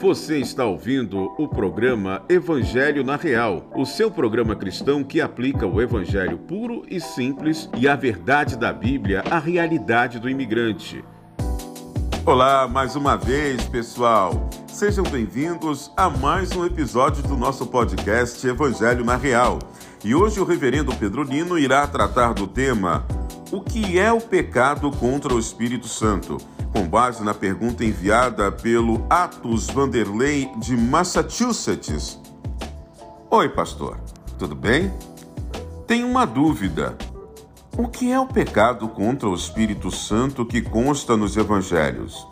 Você está ouvindo o programa Evangelho na Real, o seu programa cristão que aplica o evangelho puro e simples e a verdade da Bíblia à realidade do imigrante. Olá, mais uma vez, pessoal. Sejam bem-vindos a mais um episódio do nosso podcast Evangelho na Real. E hoje o reverendo Pedro Lino irá tratar do tema O que é o pecado contra o Espírito Santo? com base na pergunta enviada pelo Atos Vanderlei de Massachusetts. Oi, pastor, tudo bem? Tenho uma dúvida. O que é o pecado contra o Espírito Santo que consta nos evangelhos?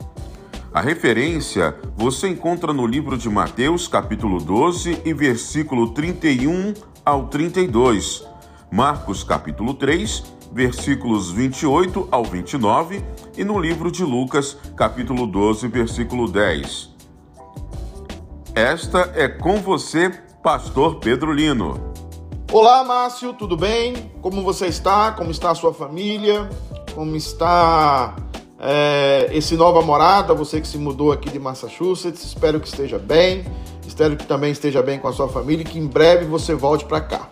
A referência você encontra no livro de Mateus, capítulo 12 e versículo 31 ao 32, Marcos, capítulo 3, versículos 28 ao 29 e no livro de Lucas, capítulo 12, versículo 10. Esta é com você, pastor Pedro Lino. Olá, Márcio, tudo bem? Como você está? Como está a sua família? Como está é, esse nova morada? Você que se mudou aqui de Massachusetts, espero que esteja bem. Espero que também esteja bem com a sua família e que em breve você volte para cá.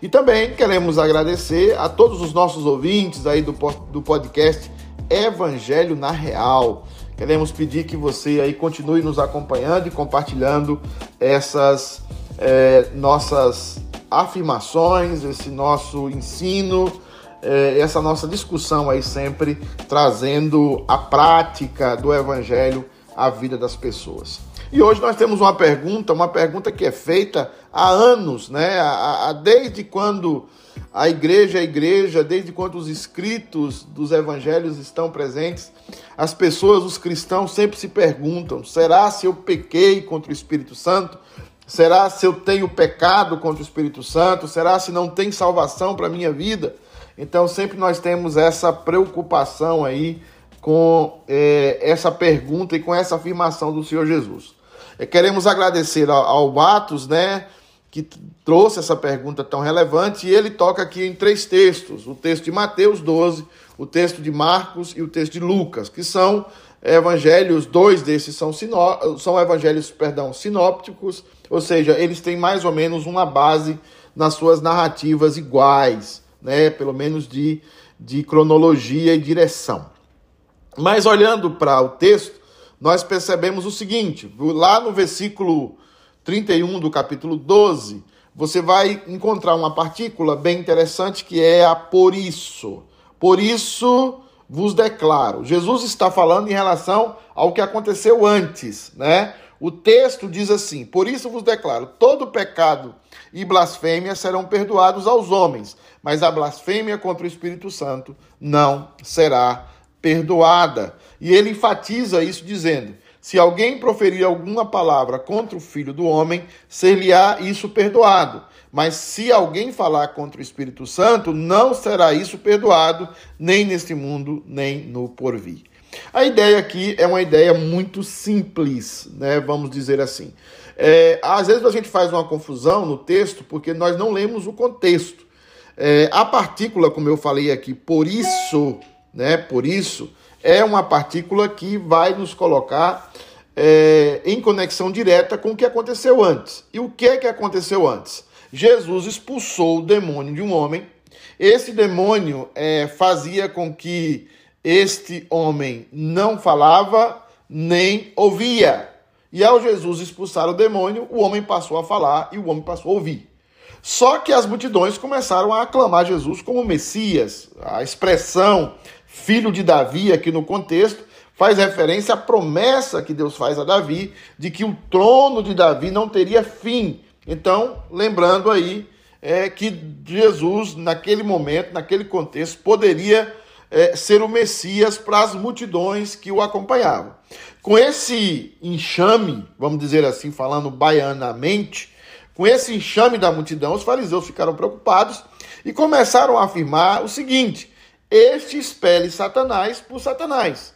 E também queremos agradecer a todos os nossos ouvintes aí do, do podcast Evangelho na Real. Queremos pedir que você aí continue nos acompanhando e compartilhando essas é, nossas afirmações, esse nosso ensino, é, essa nossa discussão aí sempre trazendo a prática do Evangelho à vida das pessoas. E hoje nós temos uma pergunta, uma pergunta que é feita há anos, né? A, a, desde quando a igreja é a igreja, desde quando os escritos dos evangelhos estão presentes, as pessoas, os cristãos, sempre se perguntam: será se eu pequei contra o Espírito Santo? Será se eu tenho pecado contra o Espírito Santo? Será se não tem salvação para a minha vida? Então, sempre nós temos essa preocupação aí com é, essa pergunta e com essa afirmação do Senhor Jesus. É, queremos agradecer ao, ao Atos, né, que trouxe essa pergunta tão relevante, e ele toca aqui em três textos: o texto de Mateus 12, o texto de Marcos e o texto de Lucas, que são evangelhos, dois desses são, sinó, são evangelhos, perdão, sinópticos, ou seja, eles têm mais ou menos uma base nas suas narrativas iguais, né, pelo menos de, de cronologia e direção. Mas olhando para o texto, nós percebemos o seguinte: lá no versículo 31 do capítulo 12, você vai encontrar uma partícula bem interessante que é a por isso. Por isso vos declaro. Jesus está falando em relação ao que aconteceu antes, né? O texto diz assim: Por isso vos declaro: todo pecado e blasfêmia serão perdoados aos homens, mas a blasfêmia contra o Espírito Santo não será perdoada. E ele enfatiza isso dizendo: se alguém proferir alguma palavra contra o filho do homem, ser-lhe-á isso perdoado. Mas se alguém falar contra o Espírito Santo, não será isso perdoado, nem neste mundo, nem no porvir. A ideia aqui é uma ideia muito simples, né? Vamos dizer assim. É, às vezes a gente faz uma confusão no texto porque nós não lemos o contexto. É, a partícula, como eu falei aqui, por isso né? Por isso, é uma partícula que vai nos colocar é, em conexão direta com o que aconteceu antes. E o que é que aconteceu antes? Jesus expulsou o demônio de um homem. Esse demônio é, fazia com que este homem não falava nem ouvia. E ao Jesus expulsar o demônio, o homem passou a falar e o homem passou a ouvir. Só que as multidões começaram a aclamar Jesus como Messias. A expressão filho de Davi, aqui no contexto, faz referência à promessa que Deus faz a Davi de que o trono de Davi não teria fim. Então, lembrando aí é, que Jesus, naquele momento, naquele contexto, poderia é, ser o Messias para as multidões que o acompanhavam. Com esse enxame, vamos dizer assim, falando baianamente, com esse enxame da multidão, os fariseus ficaram preocupados e começaram a afirmar o seguinte: este expele Satanás por Satanás.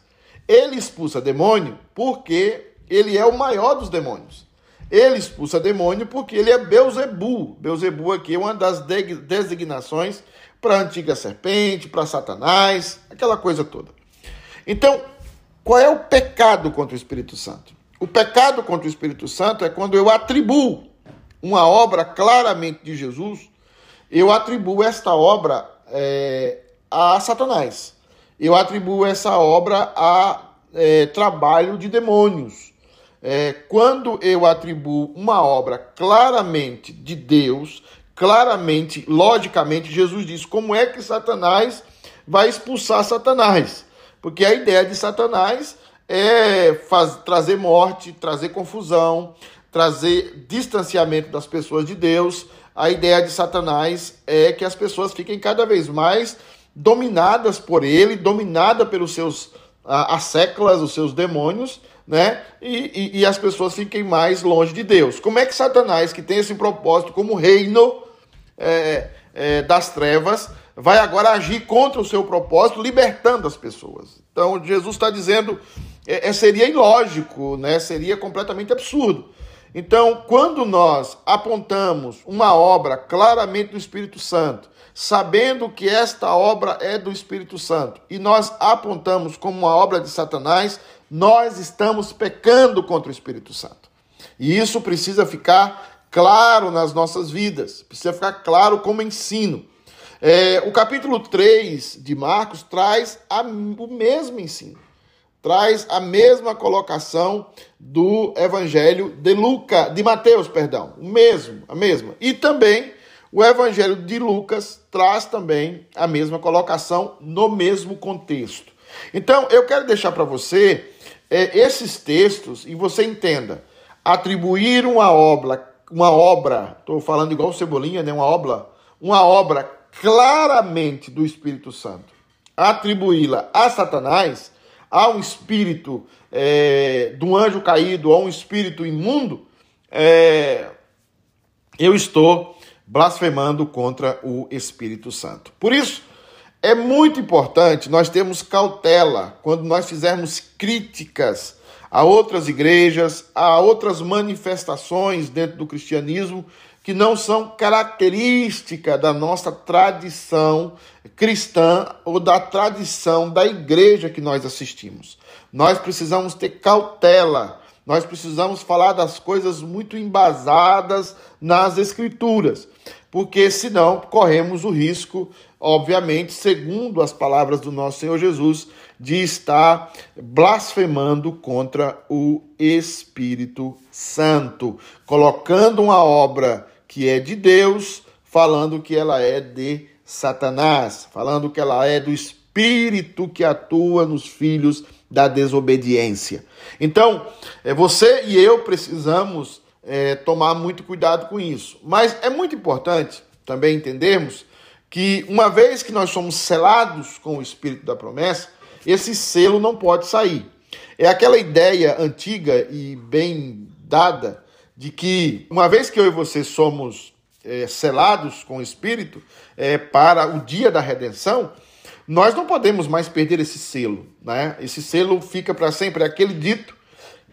Ele expulsa demônio porque ele é o maior dos demônios. Ele expulsa demônio porque ele é Beuzebu. Beuzebu aqui é uma das designações para a antiga serpente, para Satanás, aquela coisa toda. Então, qual é o pecado contra o Espírito Santo? O pecado contra o Espírito Santo é quando eu atribuo uma obra claramente de Jesus, eu atribuo esta obra é, a Satanás. Eu atribuo essa obra a é, trabalho de demônios. É, quando eu atribuo uma obra claramente de Deus, claramente, logicamente, Jesus diz: como é que Satanás vai expulsar Satanás? Porque a ideia de Satanás é faz, trazer morte, trazer confusão, trazer distanciamento das pessoas de Deus. A ideia de Satanás é que as pessoas fiquem cada vez mais dominadas por ele, dominada pelos seus as séculas, os seus demônios, né? E, e, e, as pessoas fiquem mais longe de Deus. Como é que Satanás, que tem esse propósito como reino é, é, das trevas, vai agora agir contra o seu propósito, libertando as pessoas? Então, Jesus está dizendo, é, é, seria ilógico, né? Seria completamente absurdo. Então, quando nós apontamos uma obra claramente do Espírito Santo, sabendo que esta obra é do Espírito Santo, e nós apontamos como uma obra de Satanás, nós estamos pecando contra o Espírito Santo. E isso precisa ficar claro nas nossas vidas, precisa ficar claro como ensino. É, o capítulo 3 de Marcos traz a, o mesmo ensino traz a mesma colocação do Evangelho de Lucas, de Mateus, perdão, o mesmo, a mesma. E também o Evangelho de Lucas traz também a mesma colocação no mesmo contexto. Então, eu quero deixar para você é, esses textos e você entenda. Atribuir uma obra, uma obra, estou falando igual Cebolinha, né? Uma obra, uma obra claramente do Espírito Santo, atribuí-la a Satanás a um espírito é, do anjo caído, a um espírito imundo, é, eu estou blasfemando contra o Espírito Santo. Por isso, é muito importante nós termos cautela quando nós fizermos críticas a outras igrejas, a outras manifestações dentro do cristianismo que não são característica da nossa tradição cristã ou da tradição da igreja que nós assistimos. Nós precisamos ter cautela, nós precisamos falar das coisas muito embasadas nas escrituras, porque senão corremos o risco, obviamente, segundo as palavras do nosso Senhor Jesus, de estar blasfemando contra o Espírito Santo, colocando uma obra que é de Deus, falando que ela é de Satanás, falando que ela é do espírito que atua nos filhos da desobediência. Então, é, você e eu precisamos é, tomar muito cuidado com isso. Mas é muito importante também entendermos que, uma vez que nós somos selados com o espírito da promessa, esse selo não pode sair. É aquela ideia antiga e bem dada de que, uma vez que eu e você somos é, selados com o Espírito é, para o dia da redenção, nós não podemos mais perder esse selo. Né? Esse selo fica para sempre. É aquele dito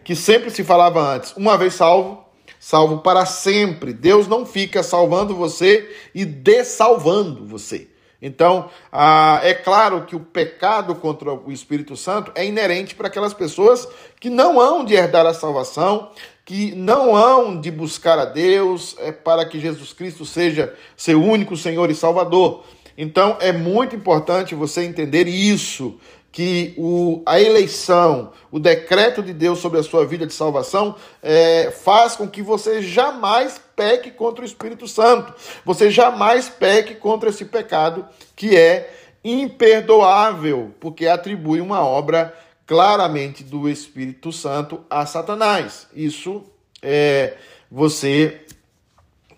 que sempre se falava antes: uma vez salvo, salvo para sempre. Deus não fica salvando você e dessalvando você. Então, ah, é claro que o pecado contra o Espírito Santo é inerente para aquelas pessoas que não hão de herdar a salvação, que não hão de buscar a Deus é, para que Jesus Cristo seja seu único Senhor e Salvador. Então é muito importante você entender isso, que o, a eleição, o decreto de Deus sobre a sua vida de salvação é, faz com que você jamais peque contra o Espírito Santo, você jamais peque contra esse pecado que é imperdoável, porque atribui uma obra claramente do Espírito Santo a Satanás. Isso é, você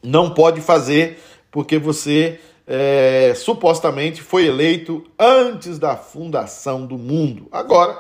não pode fazer porque você é, supostamente foi eleito antes da fundação do mundo. Agora,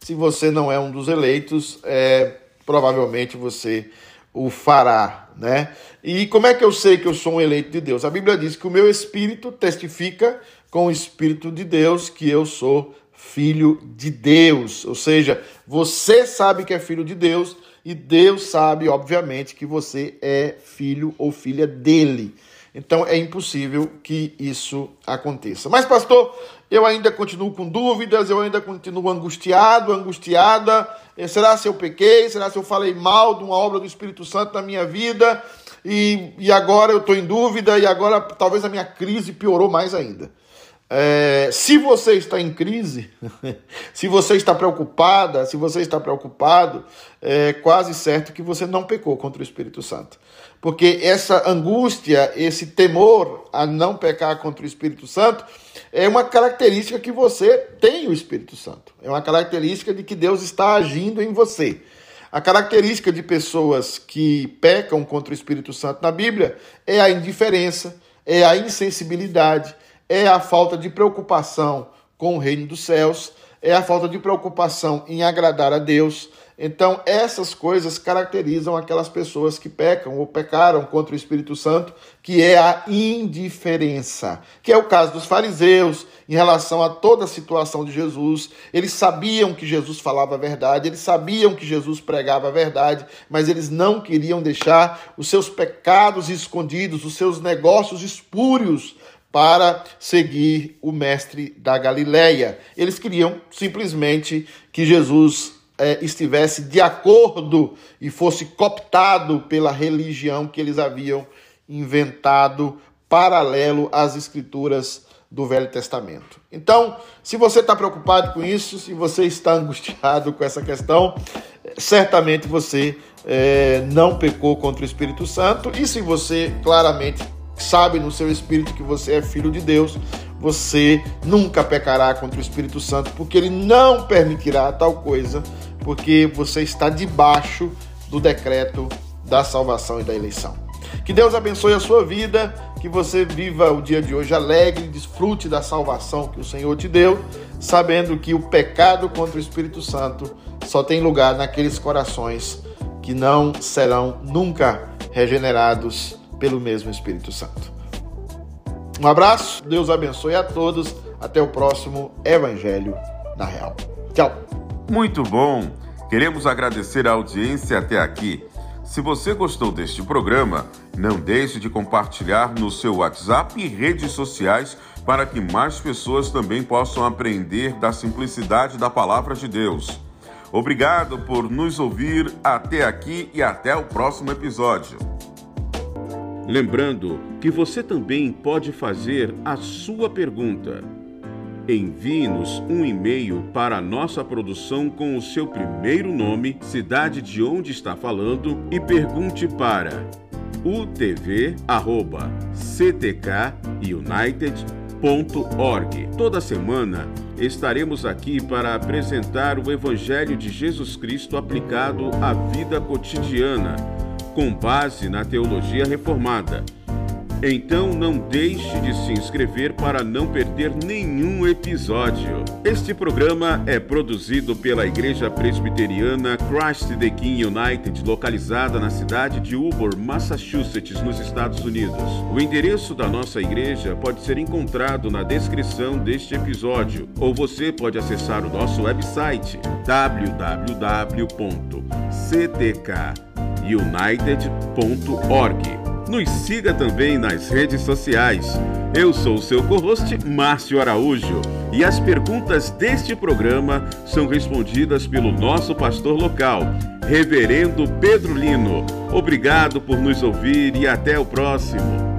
se você não é um dos eleitos, é, provavelmente você o fará, né? E como é que eu sei que eu sou um eleito de Deus? A Bíblia diz que o meu espírito testifica com o espírito de Deus que eu sou filho de Deus. Ou seja, você sabe que é filho de Deus e Deus sabe, obviamente, que você é filho ou filha dele. Então é impossível que isso aconteça. Mas, pastor, eu ainda continuo com dúvidas, eu ainda continuo angustiado, angustiada. Eh, será se eu pequei? Será se eu falei mal de uma obra do Espírito Santo na minha vida? E, e agora eu estou em dúvida, e agora talvez a minha crise piorou mais ainda. É, se você está em crise, se você está preocupada, se você está preocupado, é quase certo que você não pecou contra o Espírito Santo. Porque essa angústia, esse temor a não pecar contra o Espírito Santo, é uma característica que você tem o Espírito Santo. É uma característica de que Deus está agindo em você. A característica de pessoas que pecam contra o Espírito Santo na Bíblia é a indiferença, é a insensibilidade é a falta de preocupação com o reino dos céus, é a falta de preocupação em agradar a Deus. Então, essas coisas caracterizam aquelas pessoas que pecam ou pecaram contra o Espírito Santo, que é a indiferença, que é o caso dos fariseus em relação a toda a situação de Jesus. Eles sabiam que Jesus falava a verdade, eles sabiam que Jesus pregava a verdade, mas eles não queriam deixar os seus pecados escondidos, os seus negócios espúrios para seguir o mestre da Galileia. Eles queriam simplesmente que Jesus é, estivesse de acordo e fosse cooptado pela religião que eles haviam inventado paralelo às escrituras do Velho Testamento. Então, se você está preocupado com isso, se você está angustiado com essa questão, certamente você é, não pecou contra o Espírito Santo. E se você claramente sabe no seu espírito que você é filho de Deus, você nunca pecará contra o Espírito Santo, porque ele não permitirá tal coisa, porque você está debaixo do decreto da salvação e da eleição. Que Deus abençoe a sua vida, que você viva o dia de hoje alegre, desfrute da salvação que o Senhor te deu, sabendo que o pecado contra o Espírito Santo só tem lugar naqueles corações que não serão nunca regenerados pelo mesmo Espírito Santo. Um abraço, Deus abençoe a todos. Até o próximo Evangelho na Real. Tchau. Muito bom. Queremos agradecer a audiência até aqui. Se você gostou deste programa, não deixe de compartilhar no seu WhatsApp e redes sociais para que mais pessoas também possam aprender da simplicidade da palavra de Deus. Obrigado por nos ouvir até aqui e até o próximo episódio. Lembrando que você também pode fazer a sua pergunta. Envie-nos um e-mail para a nossa produção com o seu primeiro nome, cidade de onde está falando e pergunte para utv@ctkunited.org. Toda semana estaremos aqui para apresentar o evangelho de Jesus Cristo aplicado à vida cotidiana com base na teologia reformada. Então não deixe de se inscrever para não perder nenhum episódio. Este programa é produzido pela Igreja Presbiteriana Christ the King United, localizada na cidade de Ubor, Massachusetts, nos Estados Unidos. O endereço da nossa igreja pode ser encontrado na descrição deste episódio, ou você pode acessar o nosso website www.ctk united.org. Nos siga também nas redes sociais. Eu sou o seu co-host, Márcio Araújo, e as perguntas deste programa são respondidas pelo nosso pastor local, Reverendo Pedro Lino. Obrigado por nos ouvir e até o próximo.